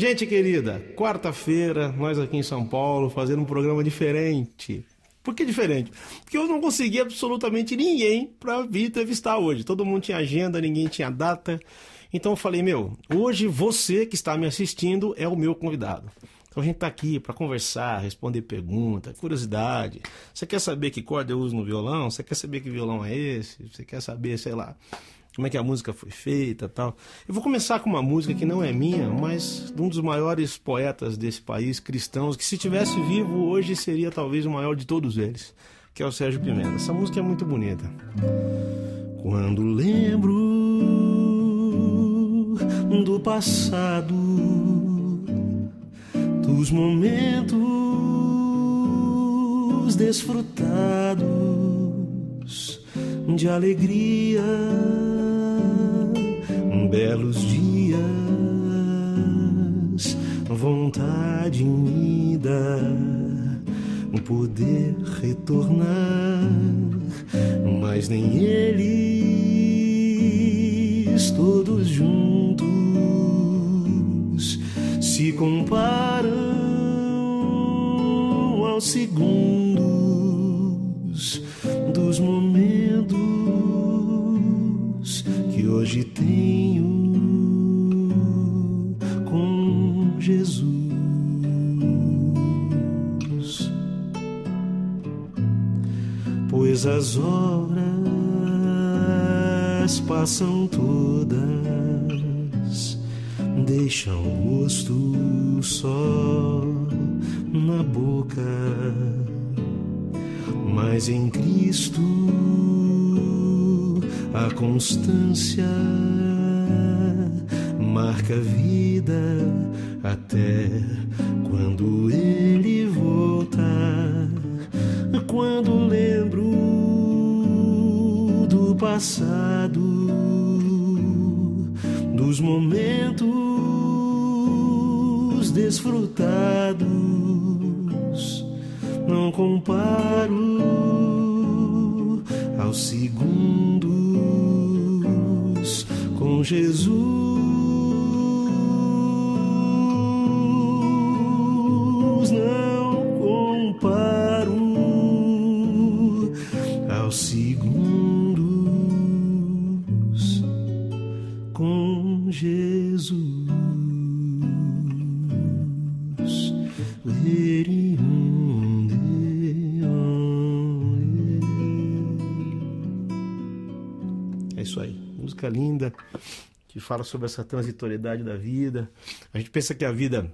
Gente querida, quarta-feira, nós aqui em São Paulo fazendo um programa diferente. Por que diferente? Porque eu não consegui absolutamente ninguém para vir entrevistar hoje. Todo mundo tinha agenda, ninguém tinha data. Então eu falei, meu, hoje você que está me assistindo é o meu convidado. Então a gente está aqui para conversar, responder pergunta, curiosidade. Você quer saber que corda eu uso no violão? Você quer saber que violão é esse? Você quer saber, sei lá, como é que a música foi feita tal. Eu vou começar com uma música que não é minha, mas de um dos maiores poetas desse país, cristãos, que se tivesse vivo hoje seria talvez o maior de todos eles, que é o Sérgio Pimenta. Essa música é muito bonita. Quando lembro do passado, dos momentos desfrutados de alegria belos dias, vontade unida, poder retornar, mas nem eles todos juntos se comparam aos segundos dos momentos hoje tenho com Jesus. Pois as horas passam todas, deixam o rosto só na boca, mas em Cristo a constância marca a vida até quando ele voltar. Quando lembro do passado, dos momentos desfrutados, não comparo Jesus. Que fala sobre essa transitoriedade da vida. A gente pensa que a vida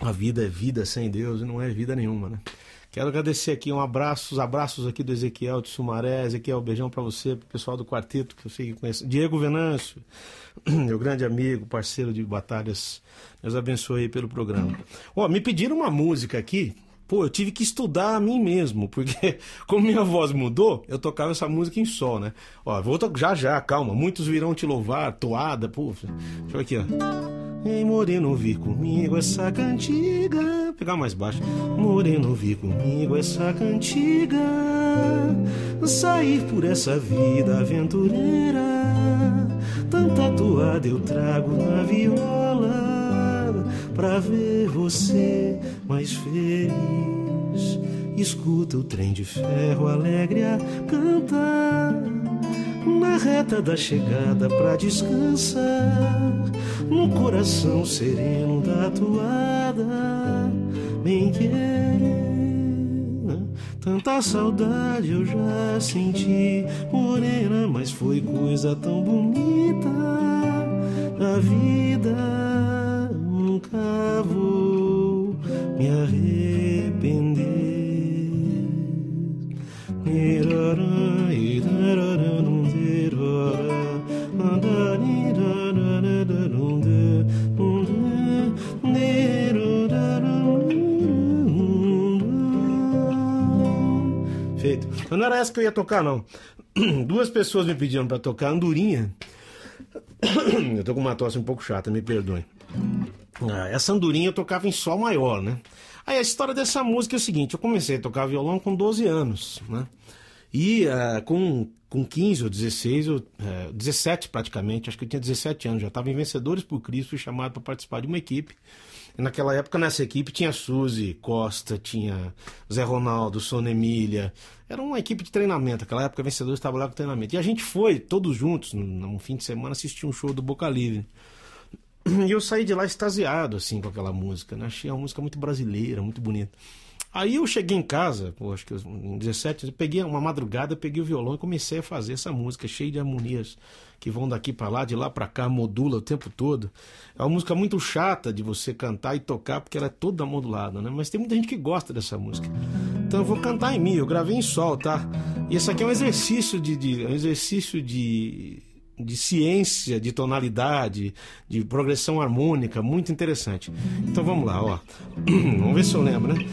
a vida é vida sem Deus e não é vida nenhuma, né? Quero agradecer aqui um abraço, os abraços aqui do Ezequiel de Sumaré, Ezequiel, beijão para você, pro pessoal do quarteto que eu sei que conhece, Diego Venâncio, meu grande amigo, parceiro de batalhas. Deus abençoe pelo programa. Ó, me pediram uma música aqui, Pô, eu tive que estudar a mim mesmo, porque como minha voz mudou, eu tocava essa música em sol, né? Ó, vou já já, calma. Muitos virão te louvar, toada, pô. Deixa eu aqui, ó. Ei, moreno, vi comigo essa cantiga. Vou pegar mais baixo. Moreno, vi comigo essa cantiga. Sair por essa vida aventureira. Tanta toada eu trago na viola pra ver você mais feliz. Escuta o trem de ferro alegre a cantar na reta da chegada pra descansar no coração sereno da toada. Bem querer. Tanta saudade eu já senti, morena, mas foi coisa tão bonita da vida nunca vou me arrepender. Feito. Mas não era essa que eu ia tocar, não. Duas pessoas me pediram para tocar Andorinha. Eu tô com uma tosse um pouco chata, me perdoem. Ah, essa andorinha eu tocava em Sol maior, né? Aí a história dessa música é o seguinte: eu comecei a tocar violão com 12 anos, né? E uh, com, com 15 ou 16, ou, uh, 17 praticamente, acho que eu tinha 17 anos, já estava em Vencedores por Cristo, fui chamado para participar de uma equipe. E naquela época, nessa equipe, tinha Suzy Costa, tinha Zé Ronaldo, Sônia Emília. Era uma equipe de treinamento. Naquela época, Vencedores lá com treinamento. E a gente foi, todos juntos, num fim de semana, assistir um show do Boca Livre. E eu saí de lá extasiado, assim, com aquela música, né? Achei a música muito brasileira, muito bonita. Aí eu cheguei em casa, pô, acho que em 17, eu peguei uma madrugada, peguei o violão e comecei a fazer essa música cheia de harmonias que vão daqui para lá, de lá para cá, modula o tempo todo. É uma música muito chata de você cantar e tocar, porque ela é toda modulada, né? Mas tem muita gente que gosta dessa música. Então eu vou cantar em mim, eu gravei em sol, tá? E esse aqui é um exercício de, de um exercício de de ciência, de tonalidade, de progressão harmônica, muito interessante. Então vamos lá, ó. vamos ver se eu lembro, né?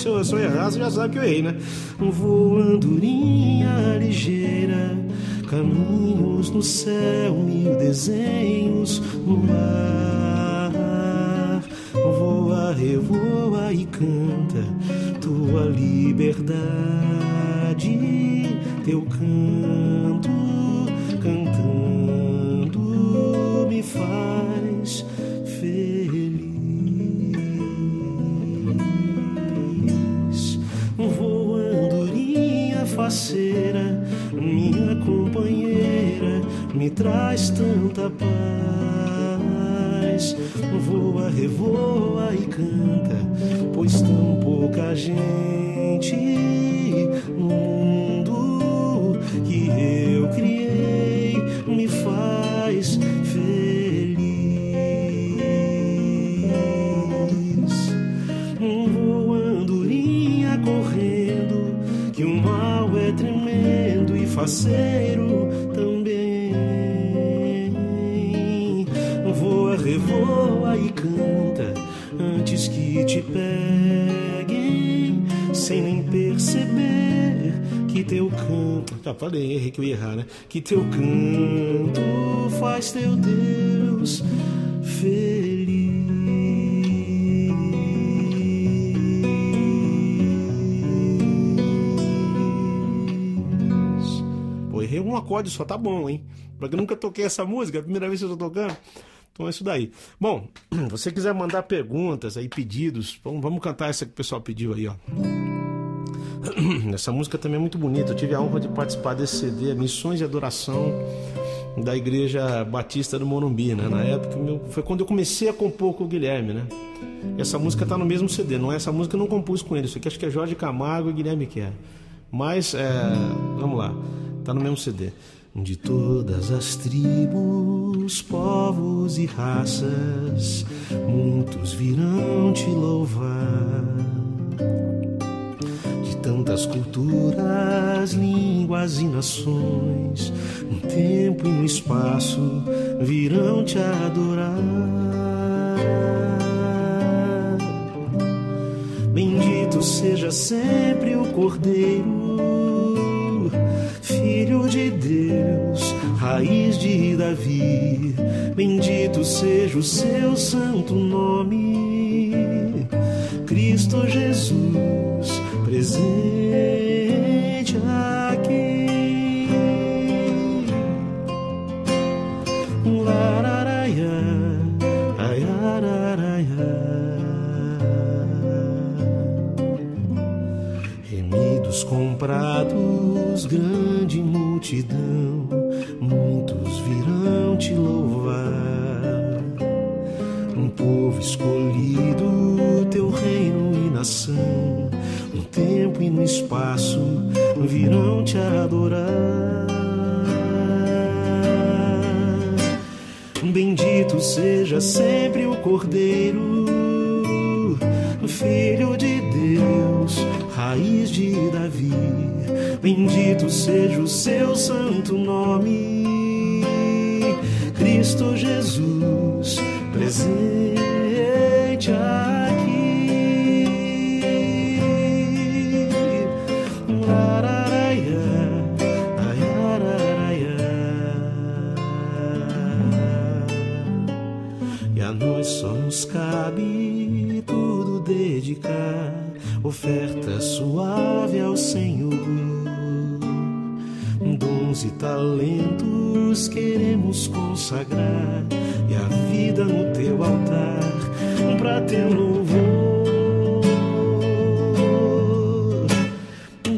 Se eu, se eu errar, você já sabe que eu errei, né? Vou andorinha ligeira, caminhos no céu, mil desenhos no mar. Voa, revoa e canta tua liberdade, teu canto cantando me faz parceira, me traz tanta paz. Voa, revoa e canta, pois tão pouca gente no mundo que eu criei me faz faceiro revoa e canta antes que te peguem, sem nem perceber que teu canto. Já falei, errei que eu ia errar, né? Que teu canto faz teu Deus feliz. um acorde só, tá bom, hein? Porque eu nunca toquei essa música, é a primeira vez que eu tô tocando. Então é isso daí. Bom, você quiser mandar perguntas aí, pedidos, vamos, cantar essa que o pessoal pediu aí, ó. Essa música também é muito bonita. Eu tive a honra de participar desse CD, Missões e Adoração da Igreja Batista do Morumbi, né? Na época meu, foi quando eu comecei a compor com o Guilherme, né? essa música tá no mesmo CD, não é essa música eu não compus com ele. Isso aqui acho que é Jorge Camargo e Guilherme Quer. Mas é, vamos lá. Tá no mesmo CD. De todas as tribos, povos e raças, muitos virão te louvar. De tantas culturas, línguas e nações, no tempo e no espaço, virão te adorar. Bendito seja sempre o Cordeiro Filho de Deus, raiz de Davi, bendito seja o seu santo nome. Cristo Jesus, presente comprados, grande multidão, muitos virão te louvar. Um povo escolhido, teu reino e nação, no tempo e no espaço virão te adorar. Bendito seja sempre o Cordeiro, Filho de Deus, raiz de Davi. Bendito seja o seu santo nome, Cristo Jesus, presente aqui. Araraia, araraia. E a nós só nos cabe tudo dedicar oferta suave ao Senhor. Dons e talentos queremos consagrar e a vida no teu altar para teu louvor.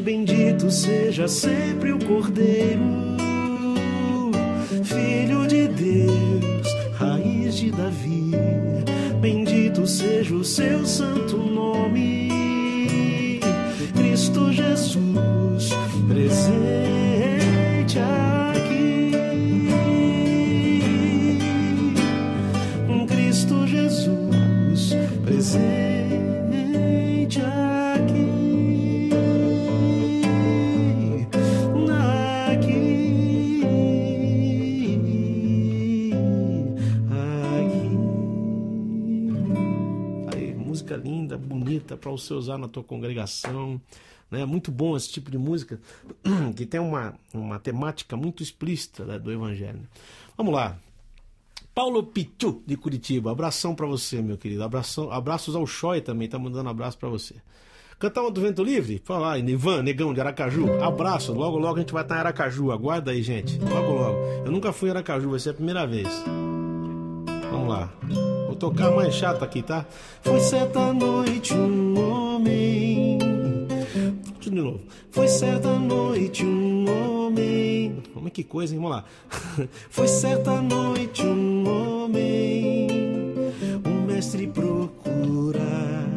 Bendito seja sempre o Cordeiro, Filho de Deus, raiz de Davi. Bendito seja o seu santo nome, bonita para você usar na tua congregação. Né? Muito bom esse tipo de música que tem uma, uma temática muito explícita né, do Evangelho. Vamos lá. Paulo Pichu, de Curitiba. Abração para você, meu querido. Abração, abraços ao Choi também, tá mandando abraço para você. Cantar uma do Vento Livre? Fala aí, Ivan, negão de Aracaju. Abraço, logo logo a gente vai estar em Aracaju. Aguarda aí, gente. Logo logo. Eu nunca fui em Aracaju, vai ser a primeira vez. Vamos lá. Tocar mais chato aqui, tá? Foi certa noite um homem. De novo. Foi certa noite um homem. Como é que coisa, hein? Vamos lá. Foi certa noite um homem. O mestre procurar.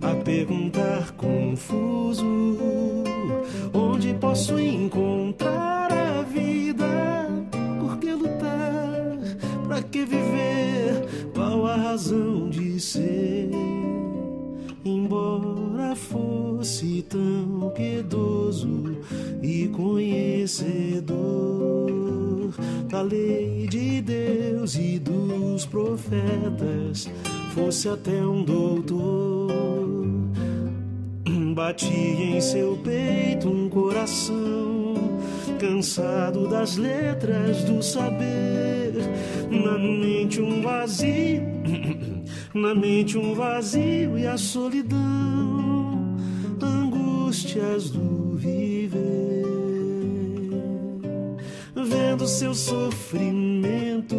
A perguntar confuso. Onde posso encontrar Pra que viver? Qual a razão de ser? Embora fosse tão piedoso e conhecedor da lei de Deus e dos profetas, fosse até um doutor. Batia em seu peito um coração cansado das letras do saber, na mente um vazio, na mente um vazio e a solidão, angústias do viver. Vendo seu sofrimento,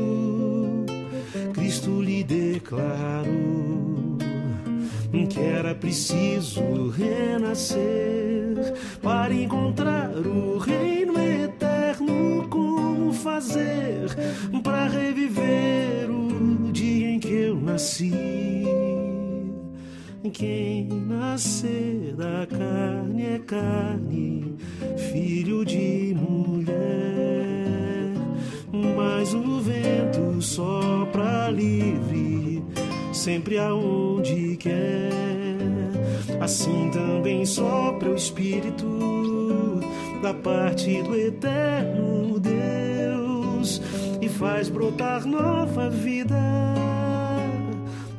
Cristo lhe declarou que era preciso renascer para encontrar o reino eterno. Como fazer para reviver o dia em que eu nasci? Quem nascer da carne é carne, filho de mulher. Mas o vento sopra livre sempre aonde quer. Assim também sopra o Espírito da parte do eterno Deus e faz brotar nova vida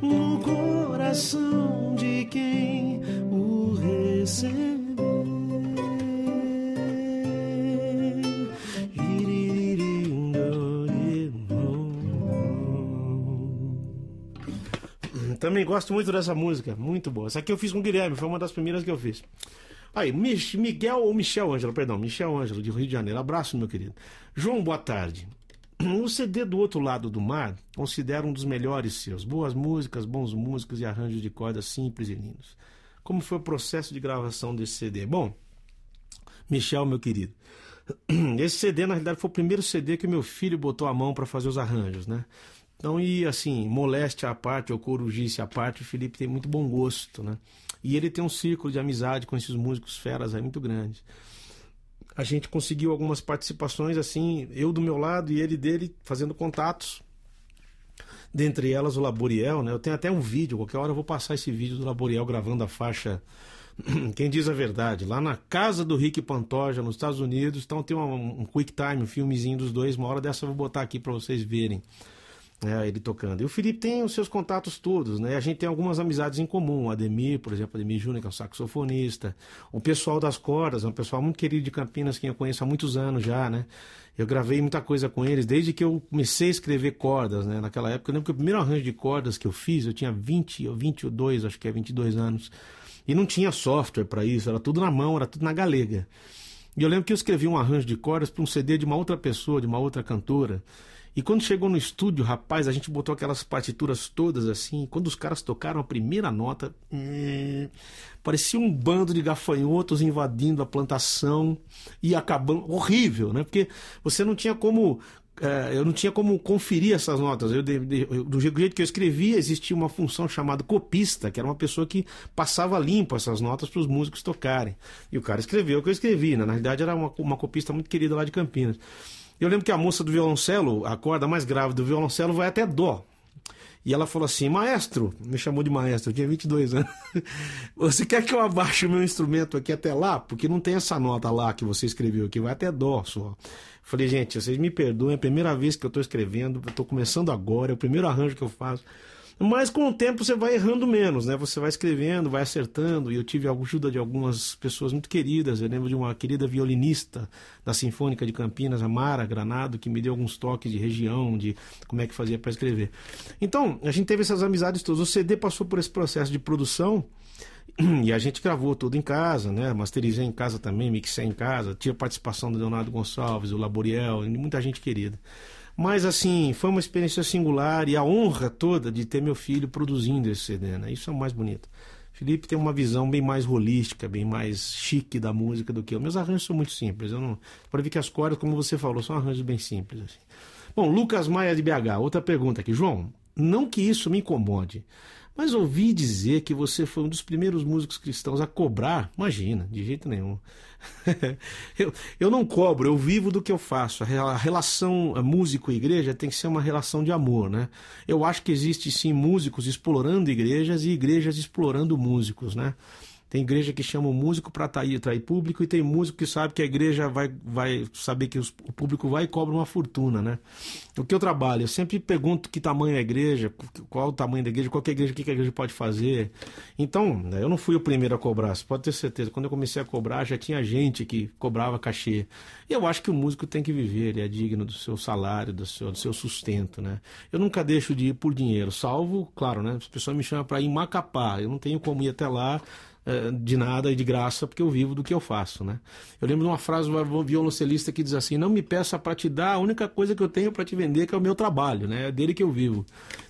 no coração de quem o recebeu. Também gosto muito dessa música, muito boa. Essa aqui eu fiz com o Guilherme, foi uma das primeiras que eu fiz. Aí, Miguel ou Michel Ângelo, perdão, Michel Ângelo, de Rio de Janeiro. Abraço, meu querido. João, boa tarde. O CD do outro lado do mar considero um dos melhores seus. Boas músicas, bons músicos e arranjos de cordas simples e lindos. Como foi o processo de gravação desse CD? Bom, Michel, meu querido, esse CD na realidade foi o primeiro CD que meu filho botou a mão para fazer os arranjos, né? Então, e assim, moléstia à parte, ou corujice à parte, o Felipe tem muito bom gosto, né? E ele tem um círculo de amizade com esses músicos feras aí muito grande. A gente conseguiu algumas participações, assim, eu do meu lado e ele dele, fazendo contatos. Dentre elas o Laboriel, né? Eu tenho até um vídeo, qualquer hora eu vou passar esse vídeo do Laboriel gravando a faixa Quem Diz a Verdade, lá na casa do Rick Pantoja, nos Estados Unidos. Então tem um, um quick time, um filmezinho dos dois. Uma hora dessa eu vou botar aqui para vocês verem. É, ele tocando. E o Felipe tem os seus contatos todos, né? A gente tem algumas amizades em comum. O Ademir, por exemplo, Ademir Júnior, que é um saxofonista. O pessoal das cordas, é um pessoal muito querido de Campinas, que eu conheço há muitos anos já, né? Eu gravei muita coisa com eles desde que eu comecei a escrever cordas, né? Naquela época, eu lembro que o primeiro arranjo de cordas que eu fiz, eu tinha 20 ou 22, acho que é 22 anos. E não tinha software para isso, era tudo na mão, era tudo na galega. E eu lembro que eu escrevi um arranjo de cordas para um CD de uma outra pessoa, de uma outra cantora. E quando chegou no estúdio, rapaz, a gente botou aquelas partituras todas assim. Quando os caras tocaram a primeira nota, hum, parecia um bando de gafanhotos invadindo a plantação e acabando. Horrível, né? Porque você não tinha como. É, eu não tinha como conferir essas notas. Eu, eu, do jeito que eu escrevia, existia uma função chamada copista, que era uma pessoa que passava limpo essas notas para os músicos tocarem. E o cara escreveu o que eu escrevi. Né? Na realidade, era uma, uma copista muito querida lá de Campinas. Eu lembro que a moça do violoncelo, a corda mais grave do violoncelo, vai até dó. E ela falou assim: Maestro, me chamou de maestro, eu tinha 22 anos. Você quer que eu abaixe o meu instrumento aqui até lá? Porque não tem essa nota lá que você escreveu aqui, vai até dó só. Falei, gente, vocês me perdoem, é a primeira vez que eu estou escrevendo, eu estou começando agora, é o primeiro arranjo que eu faço. Mas com o tempo você vai errando menos, né? Você vai escrevendo, vai acertando. E eu tive a ajuda de algumas pessoas muito queridas. Eu lembro de uma querida violinista da Sinfônica de Campinas, a Mara Granado, que me deu alguns toques de região, de como é que fazia para escrever. Então, a gente teve essas amizades todas. O CD passou por esse processo de produção. E a gente gravou tudo em casa, né? Masterizei em casa também, mixei em casa. Tinha participação do Leonardo Gonçalves, o Laboriel, muita gente querida. Mas, assim, foi uma experiência singular e a honra toda de ter meu filho produzindo esse CD, né? Isso é o mais bonito. Felipe tem uma visão bem mais holística, bem mais chique da música do que eu. Meus arranjos são muito simples. Eu não. Para ver que as cordas, como você falou, são arranjos bem simples. Assim. Bom, Lucas Maia de BH, outra pergunta aqui. João, não que isso me incomode, mas ouvi dizer que você foi um dos primeiros músicos cristãos a cobrar. Imagina, de jeito nenhum. eu, eu não cobro, eu vivo do que eu faço. A relação músico e igreja tem que ser uma relação de amor, né? Eu acho que existe sim músicos explorando igrejas e igrejas explorando músicos, né? Tem igreja que chama o músico para atrair, atrair público e tem músico que sabe que a igreja vai, vai saber que os, o público vai e cobra uma fortuna, né? O que eu trabalho, eu sempre pergunto que tamanho é a igreja, qual o tamanho da igreja, qual é a igreja, o que a igreja pode fazer. Então, né, eu não fui o primeiro a cobrar, você pode ter certeza. Quando eu comecei a cobrar, já tinha gente que cobrava cachê. E eu acho que o músico tem que viver, ele é digno do seu salário, do seu, do seu sustento, né? Eu nunca deixo de ir por dinheiro, salvo, claro, né? As pessoas me chamam para ir em Macapá, eu não tenho como ir até lá de nada e de graça, porque eu vivo do que eu faço, né? Eu lembro de uma frase do violoncelista que diz assim: Não me peça para te dar a única coisa que eu tenho para te vender, que é o meu trabalho, né? É dele que eu vivo.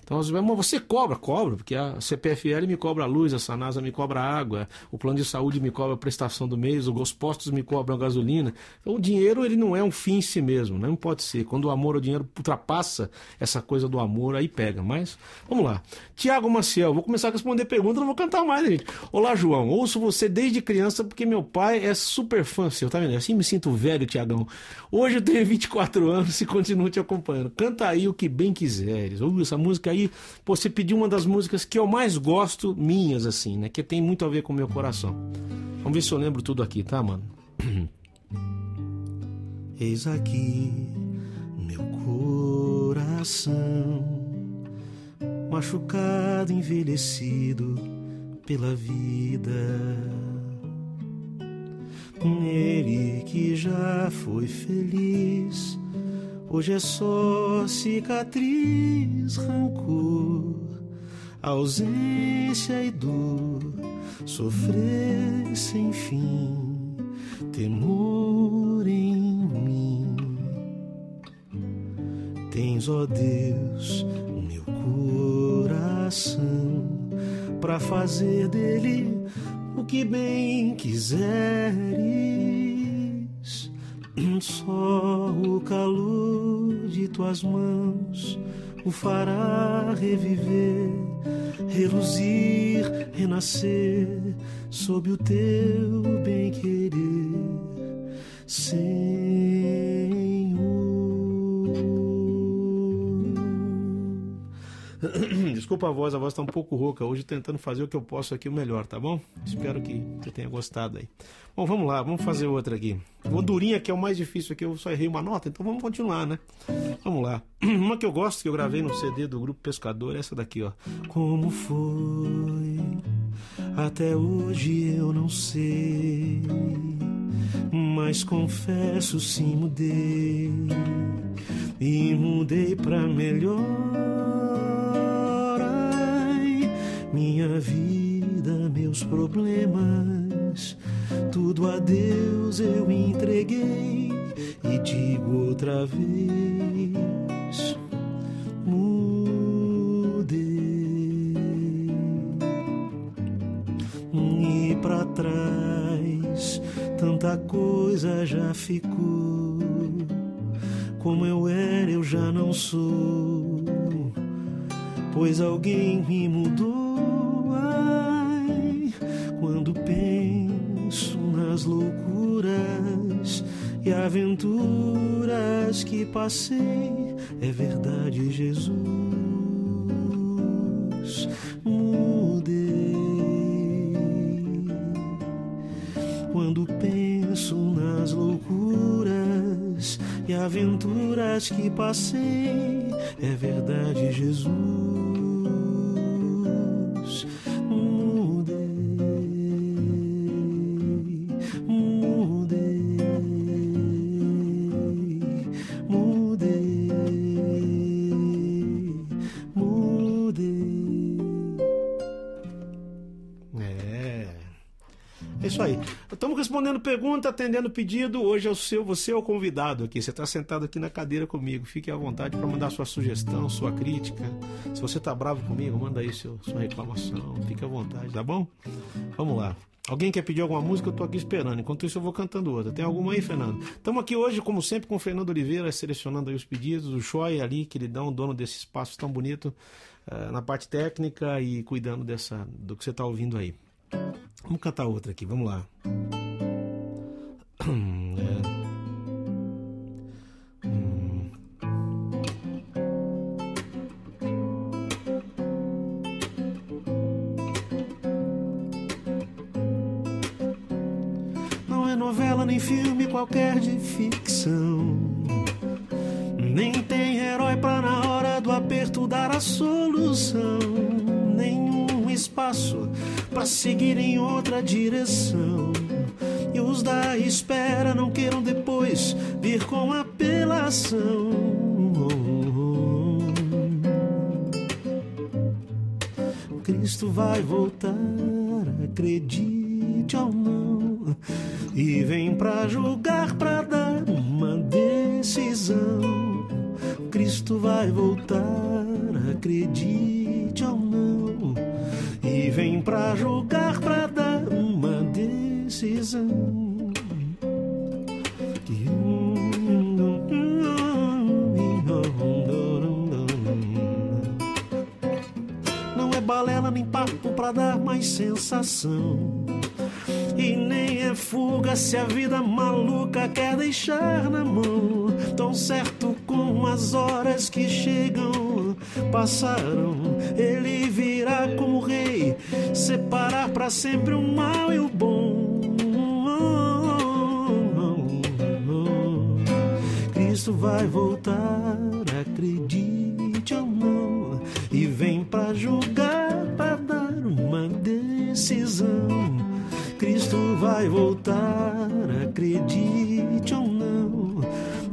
Então, você cobra, cobra, porque a CPFL me cobra a luz, a Sanasa me cobra a água, o plano de saúde me cobra a prestação do mês, os postos me cobram a gasolina. Então, o dinheiro ele não é um fim em si mesmo, né? não pode ser. Quando o amor, o dinheiro ultrapassa essa coisa do amor, aí pega. Mas, vamos lá. Tiago Maciel, vou começar a responder perguntas, não vou cantar mais, gente. Olá, João, ouço você desde criança porque meu pai é super fã seu, tá vendo? Assim me sinto velho, Tiagão. Hoje eu tenho 24 anos e continuo te acompanhando. Canta aí o que bem quiseres. Ouve essa música aí, pô, você pediu uma das músicas que eu mais gosto, minhas, assim, né? Que tem muito a ver com o meu coração. Vamos ver se eu lembro tudo aqui, tá, mano? Eis aqui meu coração, machucado, envelhecido pela vida. Ele que já foi feliz Hoje é só cicatriz, rancor, ausência e dor, sofrer sem fim, temor em mim. Tens, ó Deus, meu coração, para fazer dele o que bem quiseres só o calor de tuas mãos o fará reviver, reluzir, renascer sob o teu bem-querer, Senhor. Desculpa a voz, a voz está um pouco rouca. Hoje tentando fazer o que eu posso aqui o melhor, tá bom? Espero que você tenha gostado aí. Bom, vamos lá, vamos fazer outra aqui. O Durinha, que é o mais difícil aqui, eu só errei uma nota, então vamos continuar, né? Vamos lá. Uma que eu gosto, que eu gravei no CD do Grupo Pescador, é essa daqui, ó. Como foi? Até hoje eu não sei, mas confesso sim mudei e mudei pra melhor. Minha vida, meus problemas, tudo a Deus eu entreguei e digo outra vez. Mudei e pra trás tanta coisa já ficou como eu era, eu já não sou. Pois alguém me mudou. Ai, quando penso nas loucuras e aventuras que passei, é verdade, Jesus. Mudei. Quando penso nas loucuras e aventuras que passei. É verdade, Jesus. Respondendo pergunta, atendendo pedido. Hoje é o seu, você é o convidado aqui. Você está sentado aqui na cadeira comigo. Fique à vontade para mandar sua sugestão, sua crítica. Se você está bravo comigo, manda aí seu, sua reclamação. Fique à vontade, tá bom? Vamos lá. Alguém quer pedir alguma música? Eu estou aqui esperando. Enquanto isso, eu vou cantando outra. Tem alguma aí, Fernando? Estamos aqui hoje, como sempre, com o Fernando Oliveira, selecionando aí os pedidos. O Choi ali, queridão, dono desse espaço tão bonito, uh, na parte técnica e cuidando dessa, do que você está ouvindo aí. Vamos cantar outra aqui, vamos lá. Não é novela nem filme qualquer de ficção. Nem tem herói pra na hora do aperto dar a solução. Nenhum espaço para seguir em outra direção. E os da espera não queiram depois vir com apelação. Cristo vai voltar, acredite ou não. E vem pra julgar, pra dar uma decisão. Cristo vai voltar, acredite ou não. E vem pra julgar, decisão. Não é balela nem papo pra dar mais sensação. E nem é fuga se a vida maluca quer deixar na mão. Tão certo como as horas que chegam passaram. Ele virá como rei, separar para sempre o mal e o bom. Cristo vai voltar, acredite ou não, e vem para julgar, para dar uma decisão. Cristo vai voltar, acredite ou não,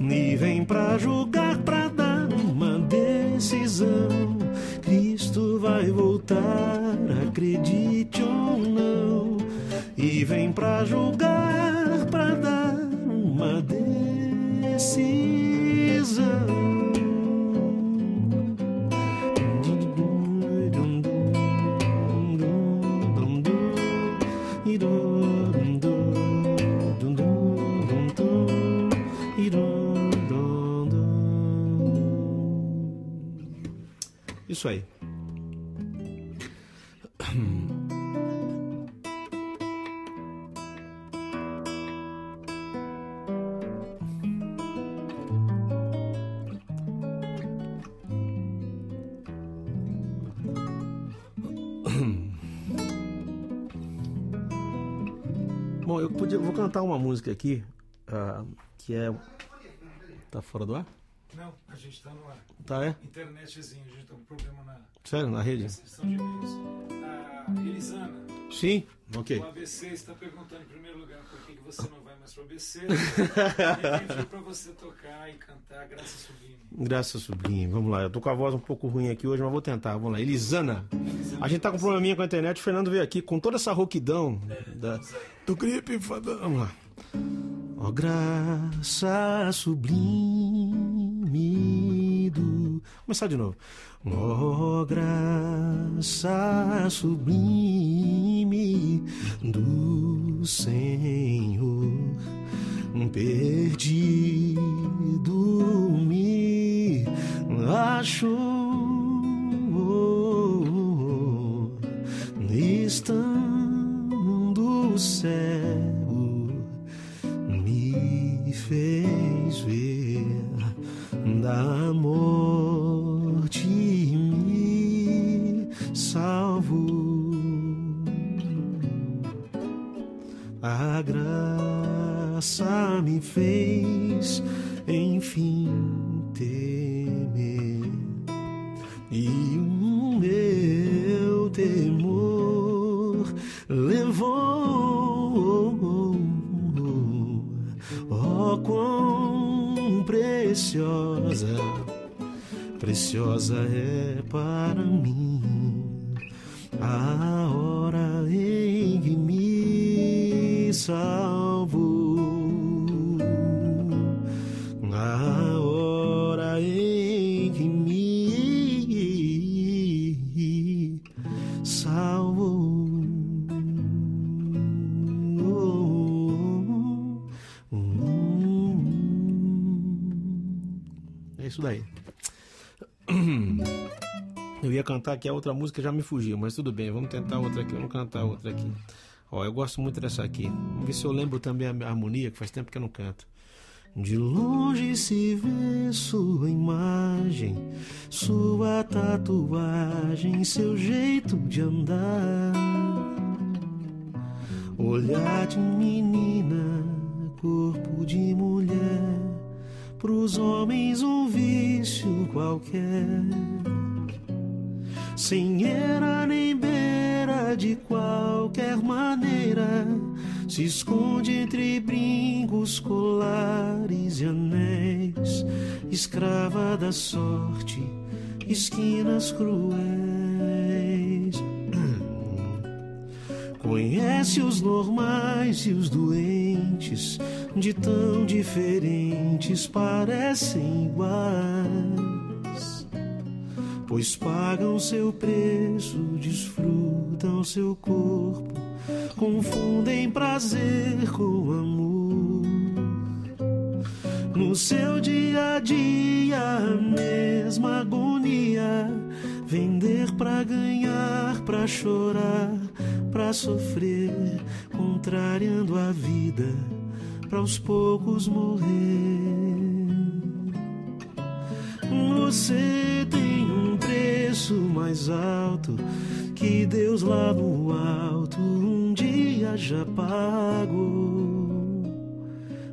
e vem para julgar, para dar uma decisão. Cristo vai voltar, acredite ou não, e vem para julgar, para dar uma decisão. Isso aí. Bom, eu podia, vou cantar uma música aqui uh, que é. Tá fora do ar? Não, a gente tá no ar. Tá, é? Internetzinho, a gente tá com problema na. Sério, na rede? São de e-mails. A Elisana. Sim, ok. O ABC está perguntando em primeiro lugar por que você não vai mais pro ABC. e pediu pra você tocar e cantar Graça Sublime. Graça Sublime, vamos lá. Eu tô com a voz um pouco ruim aqui hoje, mas vou tentar. Vamos lá. Elisana. A gente tá com um probleminha com a internet. O Fernando veio aqui com toda essa rouquidão da, do gripe. Vamos lá. Ó graça sublime do... Começar de novo. Ó graça sublime do Senhor, perdido me achou, estando cego, me fez ver da morte me salvou. A graça me fez enfim temer e o meu temor levou. Oh, quão preciosa, preciosa é para mim a hora em que me salvou. A isso daí. Eu ia cantar aqui a outra música já me fugiu, mas tudo bem, vamos tentar outra aqui, vamos cantar outra aqui. Ó, eu gosto muito dessa aqui. Vamos ver se eu lembro também a harmonia, que faz tempo que eu não canto. De longe se vê sua imagem, sua tatuagem, seu jeito de andar. Olhar de menina, corpo de mulher, pros homens um vício qualquer. Sem era nem beira, de qualquer maneira, se esconde entre brincos, colares e anéis, escrava da sorte, esquinas cruéis. Conhece os normais e os doentes, de tão diferentes, parecem iguais. Pois pagam seu preço, desfrutam seu corpo, confundem prazer com amor. No seu dia a dia, a mesma agonia. Vender pra ganhar, pra chorar, pra sofrer, contrariando a vida, pra aos poucos morrer. Você tem um preço mais alto que Deus lá no alto um dia já pagou.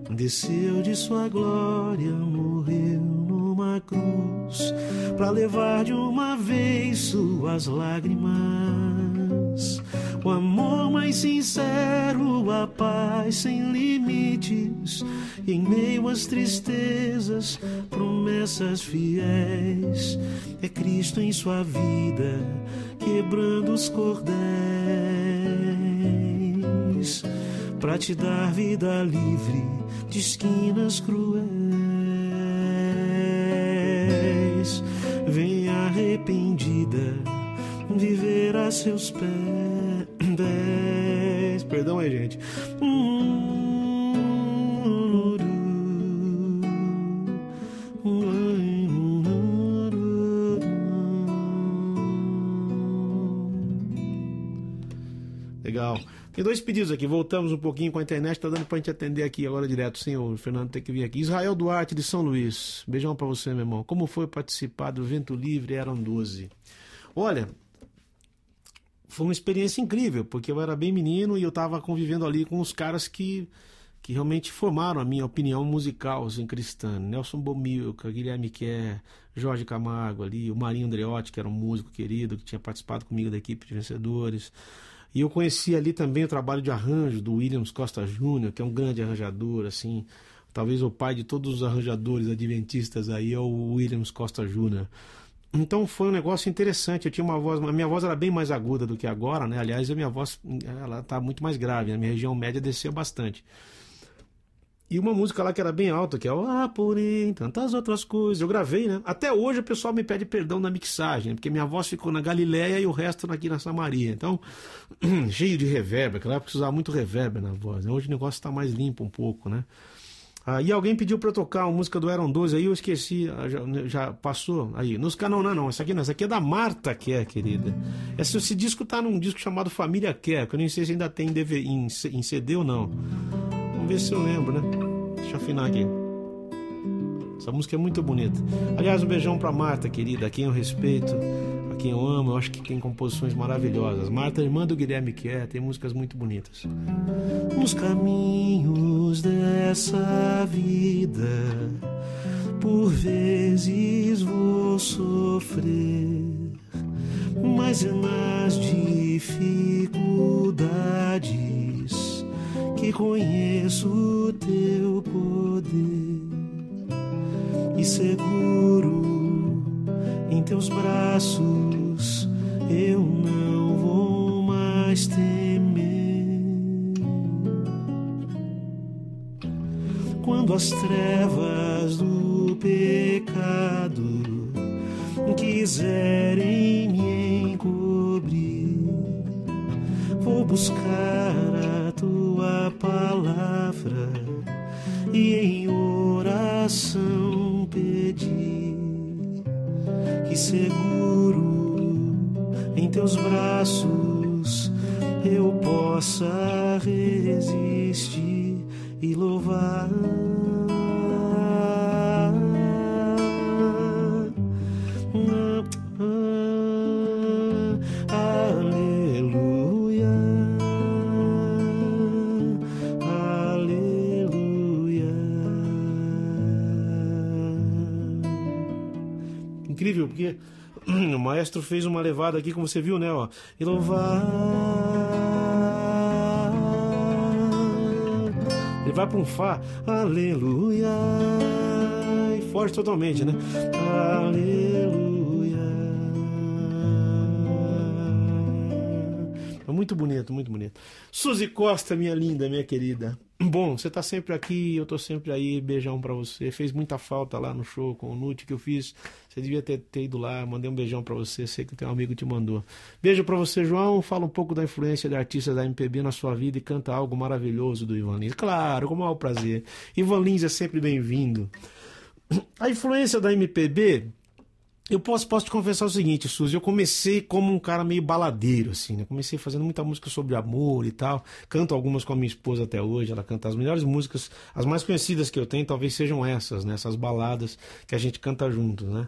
Desceu de sua glória, morreu numa cruz, para levar de uma vez suas lágrimas. O amor mais sincero, a paz sem limites, em meio às tristezas, promessas fiéis. É Cristo em sua vida, quebrando os cordéis, para te dar vida livre de esquinas cruéis. Vem arrependida viver a seus pés. Perdão aí, gente. Legal. Tem dois pedidos aqui. Voltamos um pouquinho com a internet. Tá dando pra gente atender aqui agora direto. Sim, o Fernando tem que vir aqui. Israel Duarte, de São Luís. Beijão pra você, meu irmão. Como foi participar do Vento Livre? Eram 12. Olha, foi uma experiência incrível, porque eu era bem menino e eu estava convivendo ali com os caras que, que realmente formaram a minha opinião musical assim, cristã. Nelson Bomilca, Guilherme Kerr, Jorge Camargo ali, o Marinho Andreotti, que era um músico querido, que tinha participado comigo da equipe de vencedores. E eu conheci ali também o trabalho de arranjo do Williams Costa Júnior, que é um grande arranjador, assim, talvez o pai de todos os arranjadores adventistas aí é o Williams Costa Júnior. Então foi um negócio interessante. Eu tinha uma voz, a minha voz era bem mais aguda do que agora, né? Aliás, a minha voz ela tá muito mais grave. A minha região média desceu bastante. E uma música lá que era bem alta, que é o Ah, porém, tantas outras coisas. Eu gravei, né? Até hoje o pessoal me pede perdão na mixagem, porque minha voz ficou na Galileia e o resto aqui na Samaria. Então, cheio de reverb. Naquela época precisava muito reverb na voz. Hoje o negócio está mais limpo um pouco, né? Ah, e alguém pediu para eu tocar uma música do Aaron 12 aí, eu esqueci, ah, já, já passou aí. Nos não, não, não, essa aqui não, essa aqui é da Marta Kerr, querida. Esse, esse disco tá num disco chamado Família Kerr, que eu nem sei se ainda tem em, em, em CD ou não. Vamos ver se eu lembro, né? Deixa eu afinar aqui. Essa música é muito bonita. Aliás, um beijão pra Marta, querida, a quem eu respeito, quem eu amo. Eu acho que tem composições maravilhosas. Marta, irmã do Guilherme Kerr, tem músicas muito bonitas. Nos caminhos dessa vida, por vezes vou sofrer, mas é nas dificuldades que conheço o teu poder e seguro em teus braços eu não vou mais temer. Quando as trevas do pecado quiserem me encobrir, vou buscar a tua palavra e em oração pedir que seguro em teus braços eu possa resistir e louvar. Porque o maestro fez uma levada aqui, como você viu, né? Ó, e louvar. Ele vai para um Fá, aleluia. E forte totalmente, né? Aleluia. Muito bonito, muito bonito. Suzy Costa, minha linda, minha querida. Bom, você tá sempre aqui, eu tô sempre aí, beijão para você. Fez muita falta lá no show com o Nute que eu fiz. Você devia ter, ter ido lá, mandei um beijão para você, sei que tem um amigo te mandou. Beijo para você, João. Fala um pouco da influência de artistas da MPB na sua vida e canta algo maravilhoso do Ivan Lins. Claro, com o maior prazer. Ivan Lins é sempre bem-vindo. A influência da MPB eu posso, posso te confessar o seguinte, Suzy, eu comecei como um cara meio baladeiro, assim, né? Comecei fazendo muita música sobre amor e tal. Canto algumas com a minha esposa até hoje, ela canta as melhores músicas, as mais conhecidas que eu tenho, talvez sejam essas, né? Essas baladas que a gente canta juntos, né?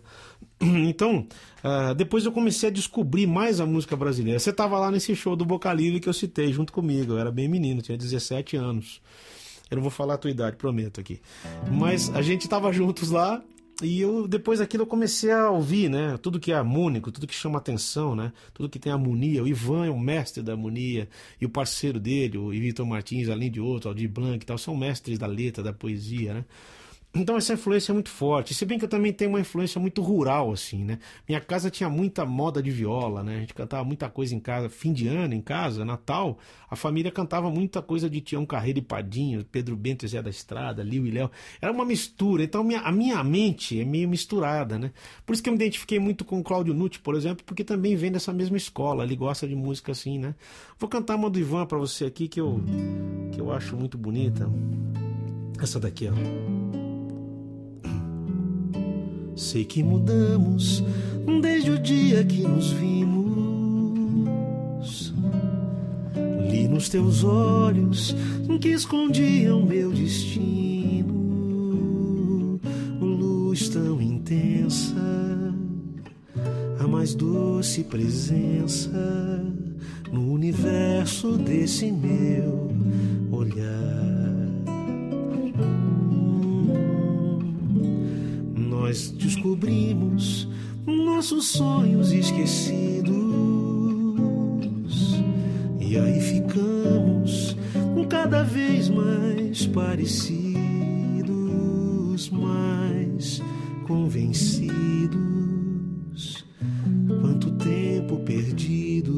Então, uh, depois eu comecei a descobrir mais a música brasileira. Você estava lá nesse show do Boca Livre que eu citei junto comigo, eu era bem menino, tinha 17 anos. Eu não vou falar a tua idade, prometo aqui. Mas a gente estava juntos lá e eu, depois daquilo, eu comecei a ouvir, né? Tudo que é harmônico, tudo que chama atenção, né? Tudo que tem harmonia. O Ivan é o mestre da harmonia. E o parceiro dele, o Vitor Martins, além de outro, Aldir Blanc e tal, são mestres da letra, da poesia, né? Então essa influência é muito forte. Se bem que eu também tenho uma influência muito rural, assim, né? Minha casa tinha muita moda de viola, né? A gente cantava muita coisa em casa, fim de ano em casa, Natal, a família cantava muita coisa de Tião Carreiro e Padinho, Pedro Bento e Zé da Estrada, Liu e Léo. Era uma mistura. Então minha, a minha mente é meio misturada, né? Por isso que eu me identifiquei muito com o Cláudio Nutti, por exemplo, porque também vem dessa mesma escola. Ele gosta de música assim, né? Vou cantar uma do Ivan para você aqui que eu, que eu acho muito bonita. Essa daqui, ó. Sei que mudamos desde o dia que nos vimos. Li nos teus olhos que escondiam meu destino. Luz tão intensa, mais doce presença no universo desse meu olhar. Descobrimos nossos sonhos esquecidos e aí ficamos cada vez mais parecidos, mais convencidos. Quanto tempo perdido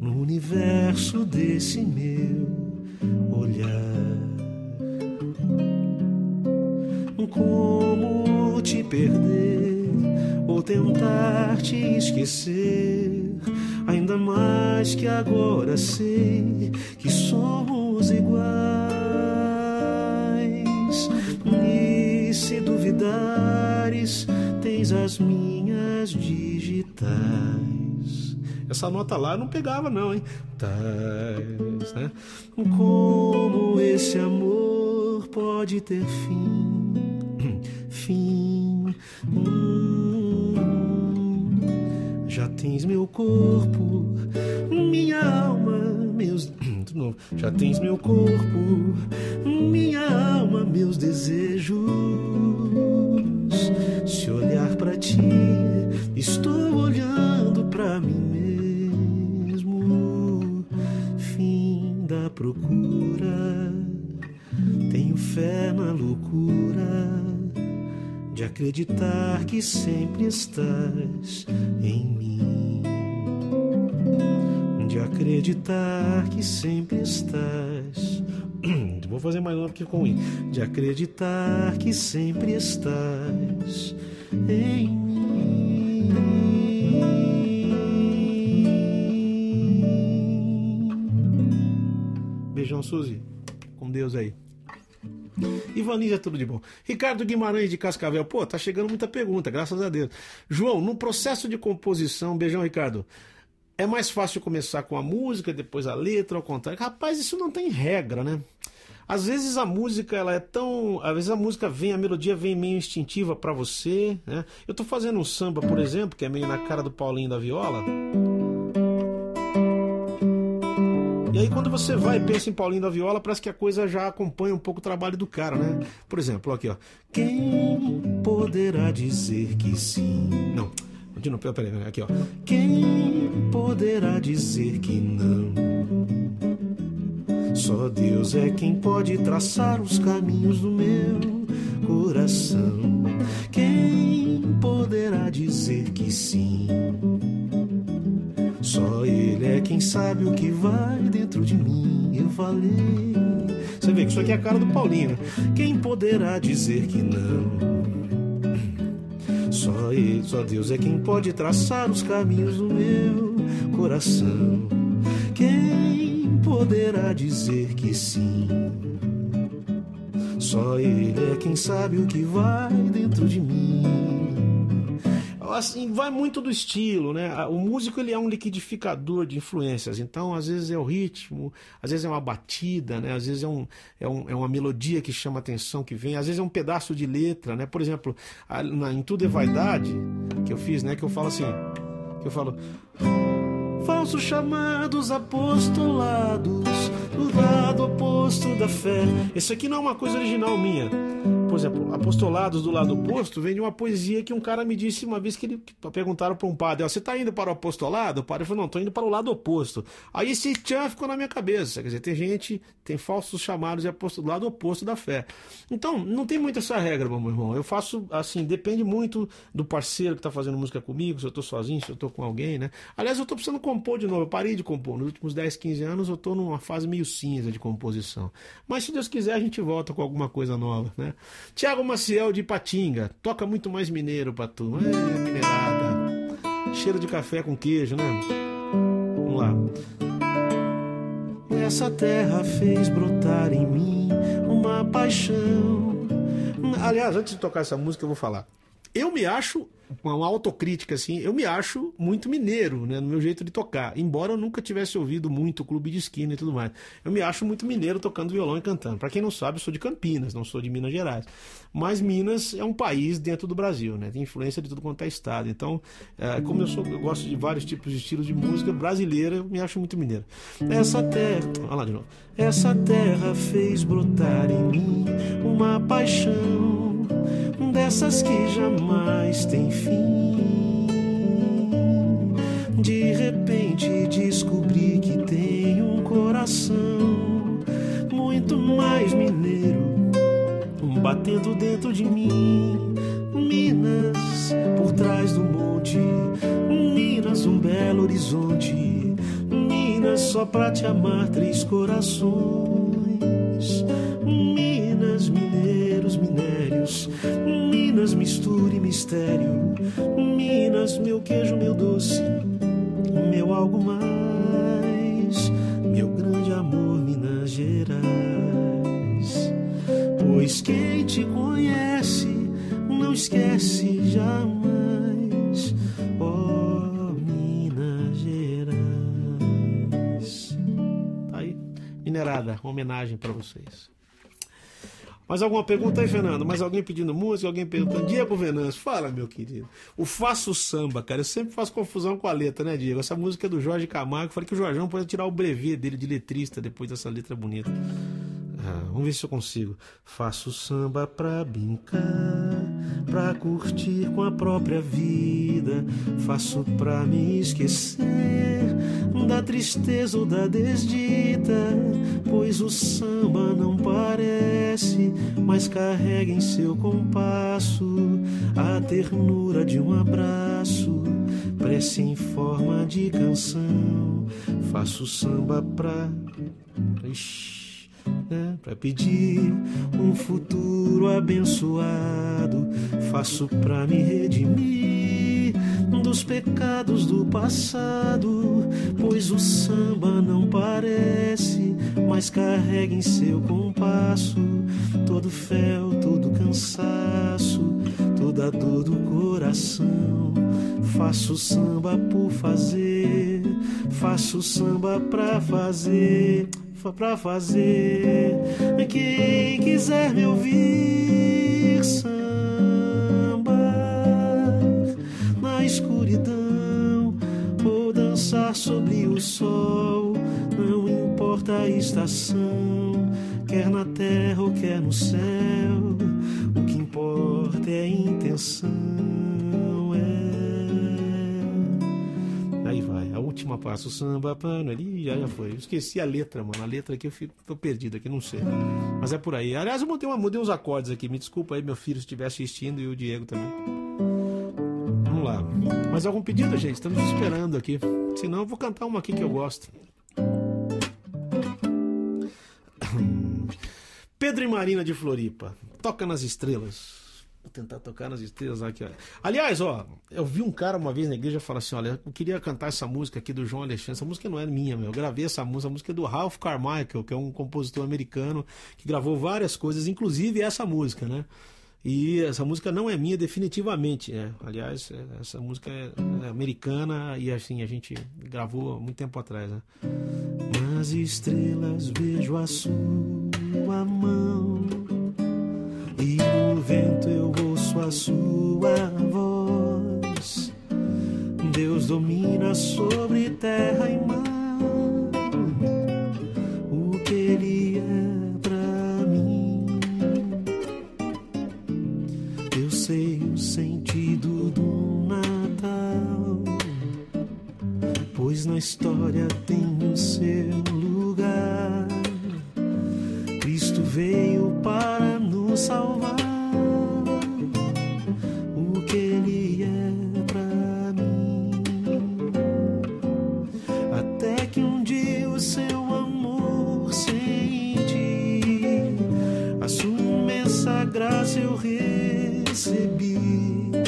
no universo desse meu olhar. Como te perder ou tentar te esquecer? Ainda mais que agora sei que somos iguais. E se duvidares, tens as minhas digitais. Essa nota lá não pegava, não, hein? Tais, né? Como esse amor pode ter fim? Fim. Hum, já tens meu corpo, minha alma, meus. Novo. Já tens meu corpo, minha alma, meus desejos. Se olhar para ti, estou olhando para mim mesmo. Fim da procura, tenho fé na loucura de acreditar que sempre estás em mim, de acreditar que sempre estás. Vou fazer mais uma aqui com I. De acreditar que sempre estás em mim. Beijão, Suzy. Com Deus aí. Ivanise tudo de bom. Ricardo Guimarães de Cascavel. Pô, tá chegando muita pergunta, graças a Deus. João, no processo de composição, beijão, Ricardo. É mais fácil começar com a música, depois a letra, ao contrário. Rapaz, isso não tem regra, né? Às vezes a música ela é tão, às vezes a música vem, a melodia vem meio instintiva para você, né? Eu tô fazendo um samba, por exemplo, que é meio na cara do Paulinho da viola. E aí quando você vai e pensa em Paulinho da Viola, parece que a coisa já acompanha um pouco o trabalho do cara, né? Por exemplo, aqui ó. Quem poderá dizer que sim? Não. De novo, peraí, aqui ó. Quem poderá dizer que não? Só Deus é quem pode traçar os caminhos do meu coração. Quem poderá dizer que sim? Só ele é quem sabe o que vai dentro de mim. Eu falei. Você vê que isso aqui é a cara do Paulinho. Quem poderá dizer que não? Só ele, só Deus é quem pode traçar os caminhos do meu coração. Quem poderá dizer que sim? Só ele é quem sabe o que vai dentro de mim assim, vai muito do estilo, né? O músico ele é um liquidificador de influências, então às vezes é o ritmo, às vezes é uma batida, né? Às vezes é, um, é, um, é uma melodia que chama atenção, que vem, às vezes é um pedaço de letra, né? Por exemplo, na, em Tudo é Vaidade, que eu fiz, né? Que eu falo assim, que eu falo falsos chamados apostolados, do lado oposto da fé. Isso aqui não é uma coisa original minha por exemplo, apostolados do lado oposto vem de uma poesia que um cara me disse uma vez que ele perguntaram para um padre: Você está indo para o apostolado? O padre falou: Não, estou indo para o lado oposto. Aí esse tchan ficou na minha cabeça. Quer dizer, tem gente, tem falsos chamados de apostolado, lado oposto da fé. Então, não tem muito essa regra, meu irmão. Eu faço assim, depende muito do parceiro que está fazendo música comigo, se eu estou sozinho, se eu estou com alguém, né? Aliás, eu estou precisando compor de novo. Eu parei de compor. Nos últimos 10, 15 anos eu estou numa fase meio cinza de composição. Mas se Deus quiser, a gente volta com alguma coisa nova, né? Tiago Maciel de Patinga. Toca muito mais mineiro pra tu. É, minerada. Cheiro de café com queijo, né? Vamos lá. Essa terra fez brotar em mim uma paixão. Aliás, antes de tocar essa música, eu vou falar. Eu me acho uma autocrítica assim, eu me acho muito mineiro, né, no meu jeito de tocar. Embora eu nunca tivesse ouvido muito clube de esquina e tudo mais. Eu me acho muito mineiro tocando violão e cantando. Para quem não sabe, eu sou de Campinas, não sou de Minas Gerais. Mas Minas é um país dentro do Brasil, né? Tem influência de tudo quanto é estado. Então, é, como eu, sou, eu gosto de vários tipos de estilos de música brasileira, eu me acho muito mineiro. Essa terra, olha lá de novo. Essa terra fez brotar em mim uma paixão dessas que jamais tem fim. De repente descobri que tem um coração muito mais mineiro batendo dentro de mim. Minas por trás do monte, Minas um belo horizonte, Minas só pra te amar três corações. Minas, mistura e mistério. Minas, meu queijo, meu doce, meu algo mais. Meu grande amor, Minas Gerais. Pois quem te conhece não esquece jamais. Oh, Minas Gerais. Tá aí, minerada, homenagem para vocês. Mais alguma pergunta aí, Fernando? Mais alguém pedindo música? Alguém perguntando? Diego Venâncio, fala, meu querido. O Faço Samba, cara, eu sempre faço confusão com a letra, né, Diego? Essa música é do Jorge Camargo. Falei que o Jorgão pode tirar o brevet dele de letrista depois dessa letra bonita. Ah, vamos ver se eu consigo. Faço samba pra brincar, pra curtir com a própria vida. Faço pra me esquecer da tristeza ou da desdita. Pois o samba não parece, mas carrega em seu compasso a ternura de um abraço. Prece em forma de canção. Faço samba pra. Ixi né, para pedir um futuro abençoado. Faço para me redimir dos pecados do passado, pois o samba não parece, mas carrega em seu compasso todo fel, todo cansaço, toda dor do coração. Faço samba por fazer, faço samba pra fazer pra fazer. Quem quiser me ouvir estação, quer na terra ou quer no céu, o que importa é a intenção. última passa o samba, pano ali, já, já foi. Esqueci a letra, mano. A letra aqui eu fico, tô perdido aqui, não sei. Mas é por aí. Aliás, eu mudei, uma, mudei uns acordes aqui. Me desculpa aí, meu filho, se estiver assistindo e o Diego também. Vamos lá. Mais algum pedido, gente? Estamos esperando aqui. Senão eu vou cantar uma aqui que eu gosto. Pedro e Marina de Floripa. Toca nas estrelas. Vou tentar tocar nas estrelas aqui, olha. Aliás, ó, eu vi um cara uma vez na igreja falar assim: olha, eu queria cantar essa música aqui do João Alexandre. Essa música não é minha, meu. Eu gravei essa música, a música é do Ralph Carmichael, que é um compositor americano que gravou várias coisas, inclusive essa música, né? E essa música não é minha definitivamente, né? Aliás, essa música é, é americana e assim a gente gravou há muito tempo atrás, né? Nas estrelas vejo a sua mão e no vento eu ouço a sua voz. Deus domina sobre terra e mar. O que Ele é sentido do Natal, pois na história tem o seu lugar. Cristo veio para nos salvar. O que Ele é pra mim. Até que um dia o seu amor senti, a sua imensa graça eu recebi. Descobri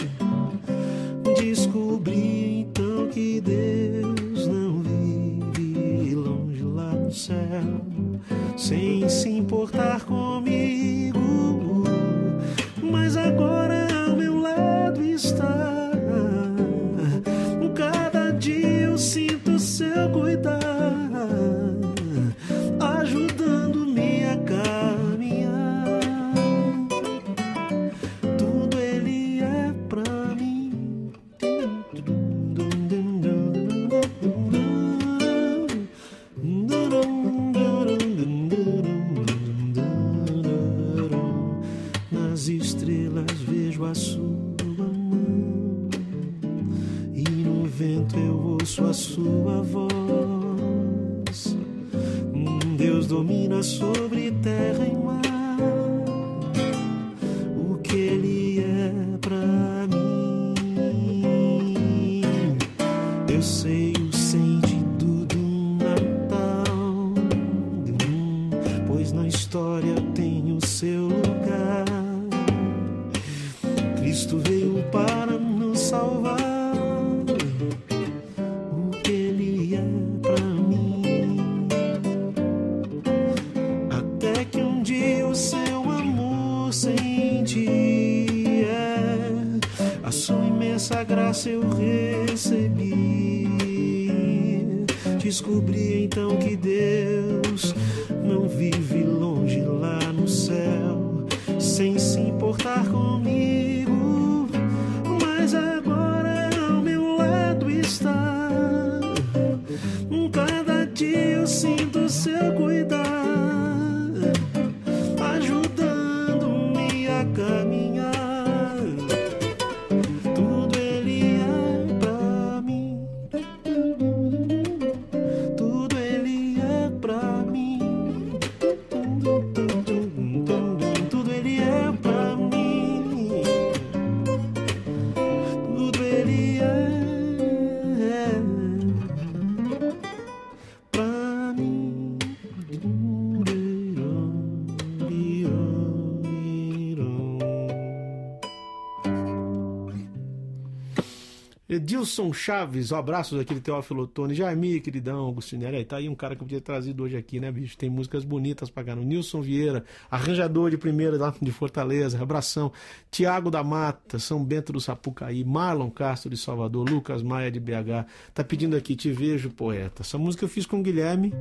Edilson Chaves, um abraço daquele Teófilo Tony, Jaime, queridão, Agostinho, aí tá aí um cara que eu podia ter trazido hoje aqui, né, bicho? Tem músicas bonitas pra caramba. Nilson Vieira, arranjador de primeira lá de Fortaleza, abração. Tiago da Mata, São Bento do Sapucaí, Marlon Castro de Salvador, Lucas Maia de BH, tá pedindo aqui, Te Vejo Poeta. Essa música eu fiz com o Guilherme,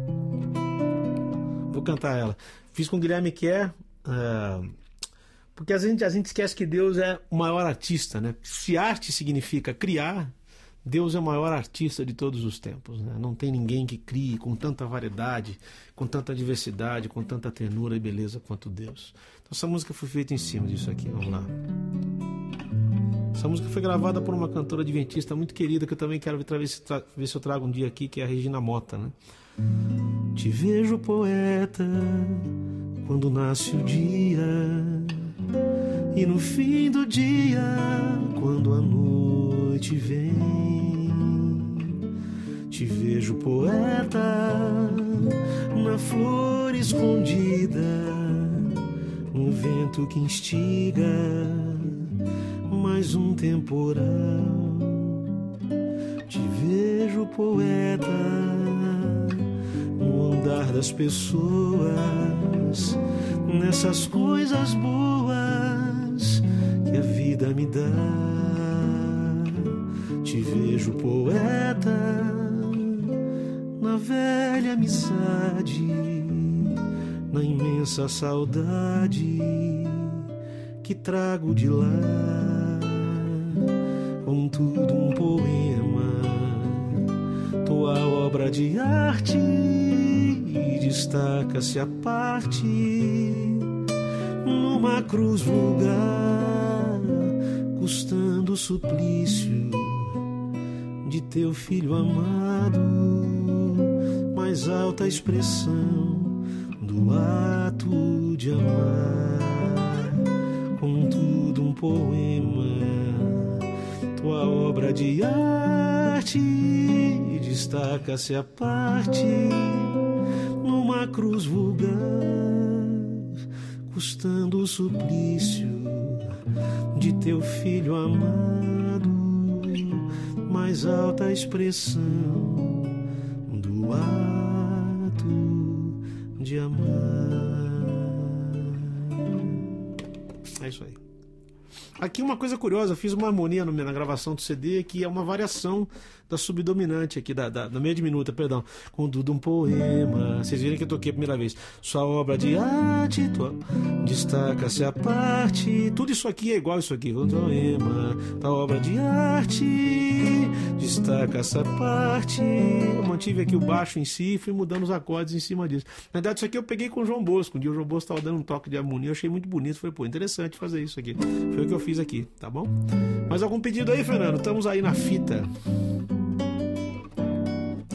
vou cantar ela. Fiz com o Guilherme que é... é, porque a gente, a gente esquece que Deus é o maior artista, né? Se arte significa criar, Deus é o maior artista de todos os tempos. Né? Não tem ninguém que crie com tanta variedade, com tanta diversidade, com tanta ternura e beleza quanto Deus. Então essa música foi feita em cima disso aqui. Vamos lá. Essa música foi gravada por uma cantora adventista muito querida que eu também quero ver, se, ver se eu trago um dia aqui, que é a Regina Mota, né? Te vejo poeta quando nasce o dia e no fim do dia, quando a noite vem, te vejo poeta na flor escondida, no vento que instiga mais um temporal. Te vejo poeta no andar das pessoas, nessas coisas boas que a vida me dá. Te vejo poeta na velha amizade, na imensa saudade que trago de lá. Contudo, um poema, tua obra de arte destaca-se a parte numa cruz vulgar, custando o suplício de teu filho amado, mais alta expressão do ato de amar. Contudo, um poema, tua obra de arte destaca-se a parte numa cruz vulgar, custando o suplício de teu filho amado, mais alta expressão do ato de amar. É isso aí. Aqui uma coisa curiosa, eu fiz uma harmonia no- na gravação do CD que é uma variação da subdominante aqui, da, da, da meia diminuta, perdão. Contudo um poema. Vocês viram que eu toquei a primeira vez. Sua obra de arte, destaca-se a parte. Tudo isso aqui é igual isso aqui. Um poema, tua obra de arte, destaca-se a parte. Eu mantive aqui o baixo em si e fui mudando os acordes em cima disso. Na verdade, isso aqui eu peguei com o João Bosco. Um dia o João Bosco estava dando um toque de harmonia, eu achei muito bonito. Falei, pô, interessante fazer isso aqui. Foi o que eu fiz aqui, tá bom? Mais algum pedido aí, Fernando? Estamos aí na fita.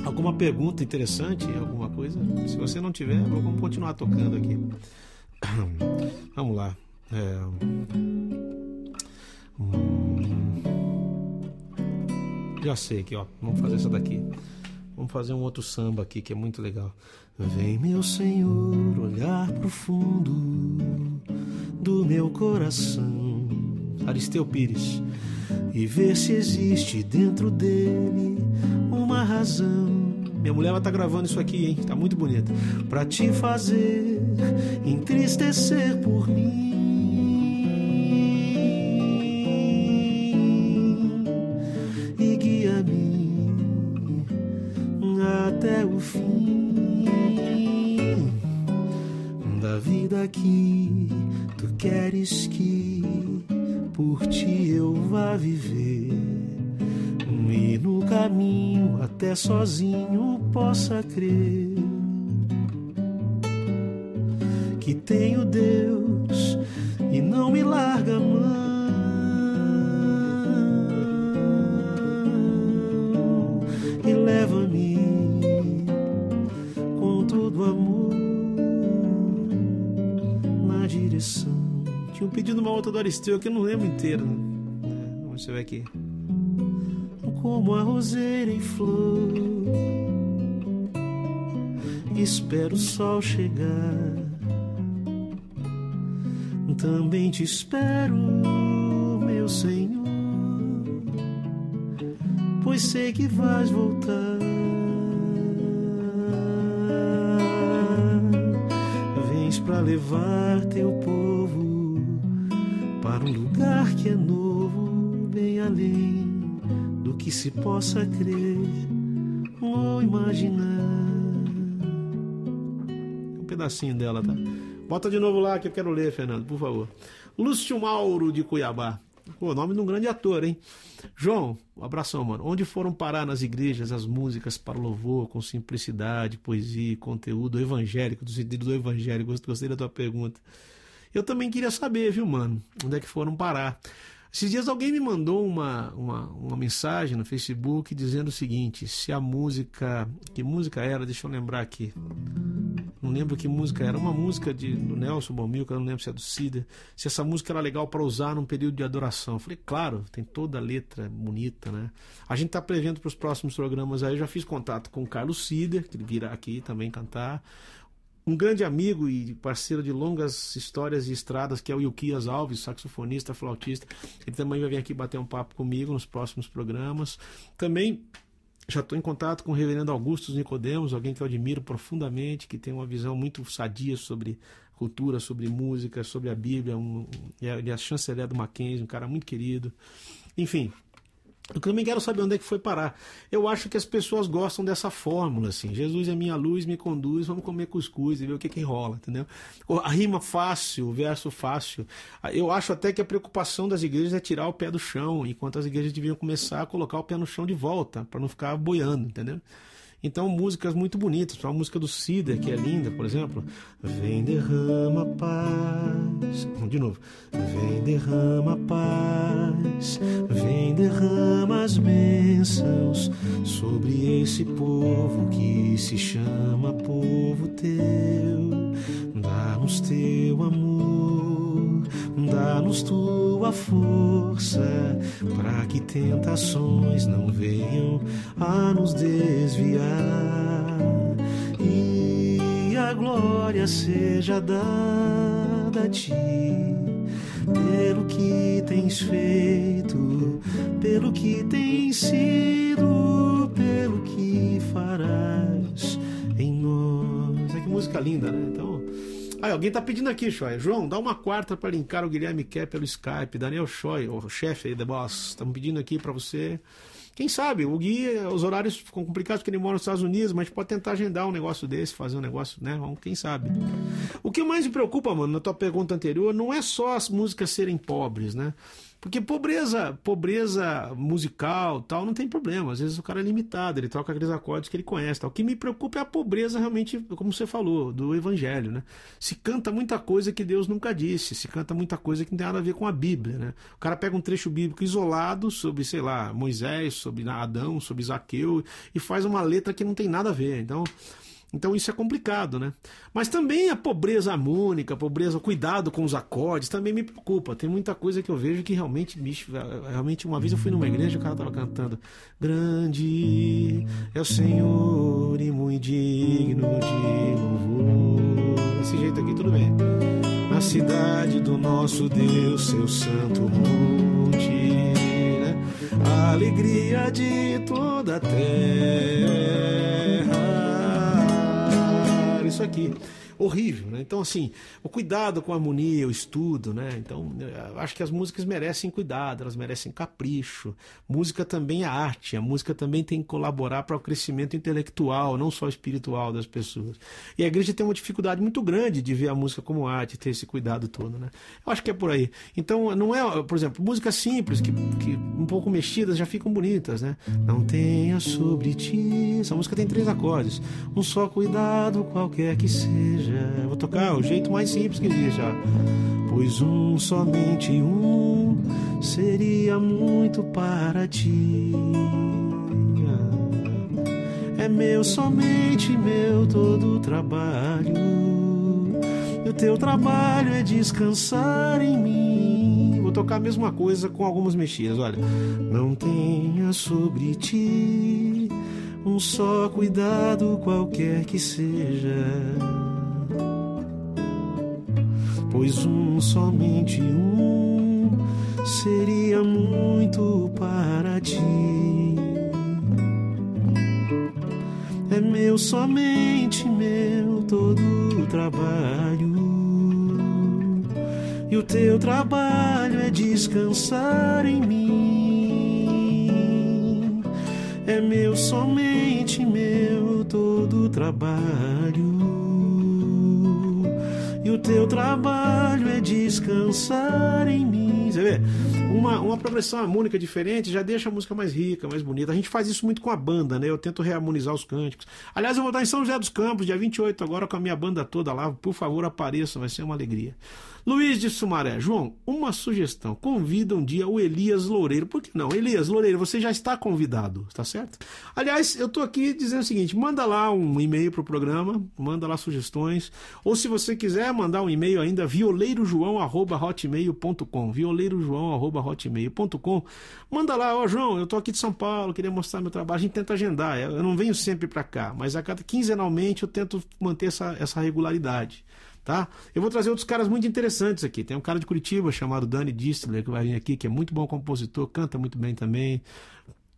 alguma pergunta interessante, alguma coisa? Se você não tiver, vamos continuar tocando aqui. Vamos lá. É... Hum... Já sei aqui, ó. Vamos fazer essa daqui. Vamos fazer um outro samba aqui que é muito legal. Vem, meu Senhor, olhar profundo do meu coração. Aristeu Pires. E ver se existe dentro dele uma razão. Minha mulher vai estar tá gravando isso aqui, hein? Tá muito bonito. Pra te fazer entristecer por mim. E guia-me até o fim da vida que tu queres que por ti eu vá viver. E no caminho até sozinho possa crer que tenho Deus e não me larga uma outra do Aristeu que eu não lembro inteiro. Né? Vamos ver aqui. Como a roseira em flor, espero o sol chegar. Também te espero, meu Senhor, pois sei que vais voltar. Vens para levar teu povo para um lugar que é novo, bem além do que se possa crer ou imaginar. Um pedacinho dela, tá? Bota de novo lá que eu quero ler, Fernando, por favor. Lúcio Mauro de Cuiabá. Pô, nome de um grande ator, hein? João, um abração, mano. Onde foram parar nas igrejas as músicas para louvor, com simplicidade, poesia, conteúdo evangélico, do sentido do evangélico? Gostei da tua pergunta. Eu também queria saber, viu, mano? Onde é que foram parar? Esses dias alguém me mandou uma, uma, uma, mensagem no Facebook dizendo o seguinte: se a música. Que música era? Deixa eu lembrar aqui. Não lembro que música era. Uma música de, do Nelson Bomilca, não lembro se é do Cida. Se essa música era legal para usar num período de adoração. Eu falei, claro, tem toda a letra bonita, né? A gente está prevendo para os próximos programas aí. Eu já fiz contato com o Carlos Cida, que ele virá aqui também cantar um grande amigo e parceiro de longas histórias e estradas, que é o Ilquias Alves, saxofonista, flautista. Ele também vai vir aqui bater um papo comigo nos próximos programas. Também já estou em contato com o reverendo Augusto Nicodemos, alguém que eu admiro profundamente, que tem uma visão muito sadia sobre cultura, sobre música, sobre a Bíblia. Um, ele é a chanceler do Mackenzie, um cara muito querido. Enfim, eu também quero saber onde é que foi parar. Eu acho que as pessoas gostam dessa fórmula, assim. Jesus é minha luz, me conduz, vamos comer cuscuz e ver o que que rola, entendeu? A rima fácil, o verso fácil. Eu acho até que a preocupação das igrejas é tirar o pé do chão, enquanto as igrejas deviam começar a colocar o pé no chão de volta, para não ficar boiando, entendeu? Então, músicas muito bonitas. A música do Cider, que é linda, por exemplo. Vem, derrama paz. De novo. Vem, derrama paz. Vem, derrama as bênçãos sobre esse povo que se chama povo teu. Dá-nos teu amor. Dá-nos tua força para que tentações não venham a nos desviar e a glória seja dada a ti pelo que tens feito, pelo que tens sido, pelo que farás em nós. É que música linda, né? Então. Aí, alguém tá pedindo aqui, Choi. João, dá uma quarta para linkar o Guilherme Kerr pelo Skype. Daniel Choi, o chefe aí da Boss, estamos pedindo aqui para você. Quem sabe? O Gui, os horários ficam complicados porque ele mora nos Estados Unidos, mas pode tentar agendar um negócio desse, fazer um negócio, né? Quem sabe? O que mais me preocupa, mano, na tua pergunta anterior, não é só as músicas serem pobres, né? Porque pobreza, pobreza musical, tal, não tem problema. Às vezes o cara é limitado, ele toca aqueles acordes que ele conhece, tal. O que me preocupa é a pobreza realmente, como você falou, do evangelho, né? Se canta muita coisa que Deus nunca disse, se canta muita coisa que não tem nada a ver com a Bíblia, né? O cara pega um trecho bíblico isolado sobre, sei lá, Moisés, sobre Adão, sobre Zaqueu e faz uma letra que não tem nada a ver. Então, então isso é complicado, né? Mas também a pobreza harmônica, a pobreza, o cuidado com os acordes também me preocupa. Tem muita coisa que eu vejo que realmente, bicho, realmente uma vez eu fui numa igreja e o cara tava cantando Grande é o Senhor e muito digno de louvor. Desse jeito aqui tudo bem. Na cidade do nosso Deus, seu santo monte, né? A alegria de toda a terra isso aqui horrível, né? Então, assim, o cuidado com a harmonia, o estudo, né? Então, acho que as músicas merecem cuidado, elas merecem capricho. Música também é arte, a música também tem que colaborar para o crescimento intelectual, não só espiritual das pessoas. E a igreja tem uma dificuldade muito grande de ver a música como arte, ter esse cuidado todo, né? Eu acho que é por aí. Então, não é, por exemplo, músicas simples, que, que um pouco mexidas já ficam bonitas, né? Não tenha sobre ti. Essa música tem três acordes. Um só cuidado, qualquer que seja seja. Vou tocar o jeito mais simples que existe já. Pois um, somente um, seria muito para ti. É meu, somente meu todo trabalho. E o teu trabalho é descansar em mim. Vou tocar a mesma coisa com algumas mexidas, olha. Não tenha sobre ti um só cuidado qualquer que seja pois um, somente um, seria muito para ti. É meu, somente meu, todo o trabalho. E o teu trabalho é descansar em mim. É meu, somente meu, todo o trabalho e o teu trabalho é descansar em mim. Você vê? Uma, uma progressão harmônica diferente já deixa a música mais rica, mais bonita. A gente faz isso muito com a banda, né? Eu tento reharmonizar os cânticos. Aliás, eu vou estar em São José dos Campos, dia 28, agora com a minha banda toda lá. Por favor, apareça, vai ser uma alegria. Luiz de Sumaré, João, uma sugestão. Convida um dia o Elias Loureiro. Por que não? Elias Loureiro, você já está convidado, tá certo? Aliás, eu estou aqui dizendo o seguinte: manda lá um e-mail para o programa, manda lá sugestões. Ou se você quiser mandar um e-mail ainda, violeirojoão.hotmail.com. Violeirojoão.hotmail.com. Manda lá, ó, oh, João, eu estou aqui de São Paulo, queria mostrar meu trabalho. A gente tenta agendar. Eu não venho sempre para cá, mas a cada quinzenalmente eu tento manter essa, essa regularidade tá? Eu vou trazer outros caras muito interessantes aqui. Tem um cara de Curitiba chamado Dani Distler que vai vir aqui, que é muito bom compositor, canta muito bem também.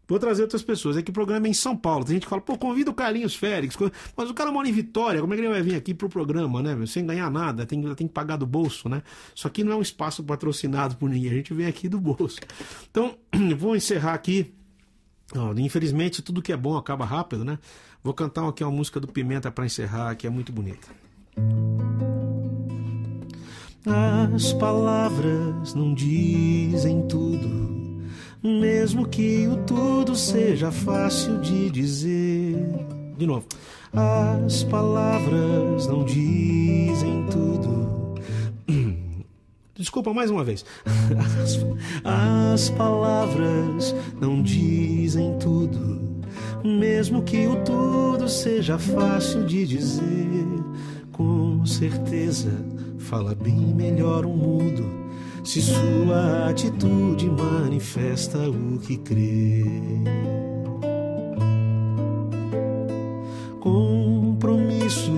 Vou trazer outras pessoas. É que o programa é em São Paulo. Tem gente que fala, pô, convida o Carlinhos Félix. Mas o cara mora em Vitória, como é que ele vai vir aqui pro programa, né? Sem ganhar nada, tem, tem que pagar do bolso, né? Isso aqui não é um espaço patrocinado por ninguém, a gente vem aqui do bolso. Então, vou encerrar aqui. infelizmente, tudo que é bom acaba rápido, né? Vou cantar aqui uma música do Pimenta para encerrar, que é muito bonita. As palavras não dizem tudo, mesmo que o tudo seja fácil de dizer. De novo. As palavras não dizem tudo. Desculpa mais uma vez. As, as palavras não dizem tudo, mesmo que o tudo seja fácil de dizer. Com certeza fala bem melhor um mudo se sua atitude manifesta o que crê. Compromisso,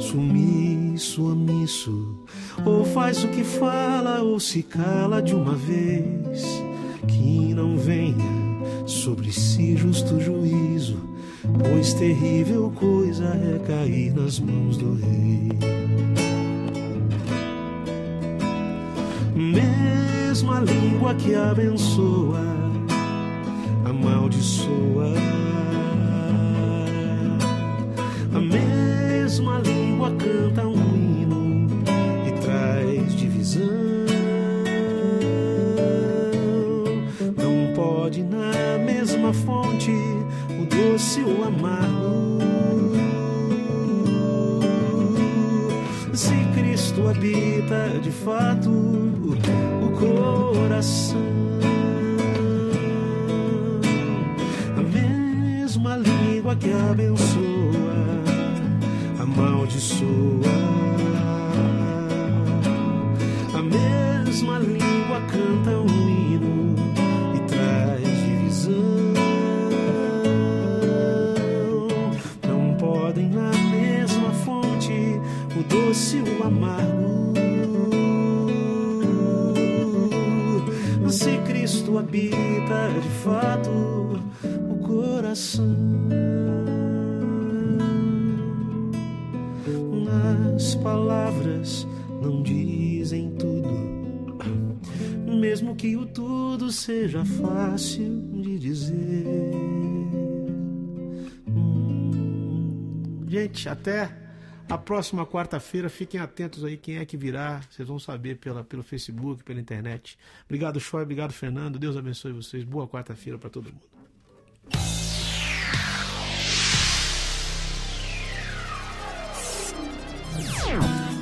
sumiço, omisso, ou faz o que fala ou se cala de uma vez. Que não venha sobre si justo juízo, pois terrível coisa é cair nas mãos do rei. Mesmo a língua que abençoa, amaldiçoa. Gente, até a próxima quarta-feira. Fiquem atentos aí quem é que virá. Vocês vão saber pela, pelo Facebook, pela internet. Obrigado, Choi. Obrigado, Fernando. Deus abençoe vocês. Boa quarta-feira para todo mundo. Yeah.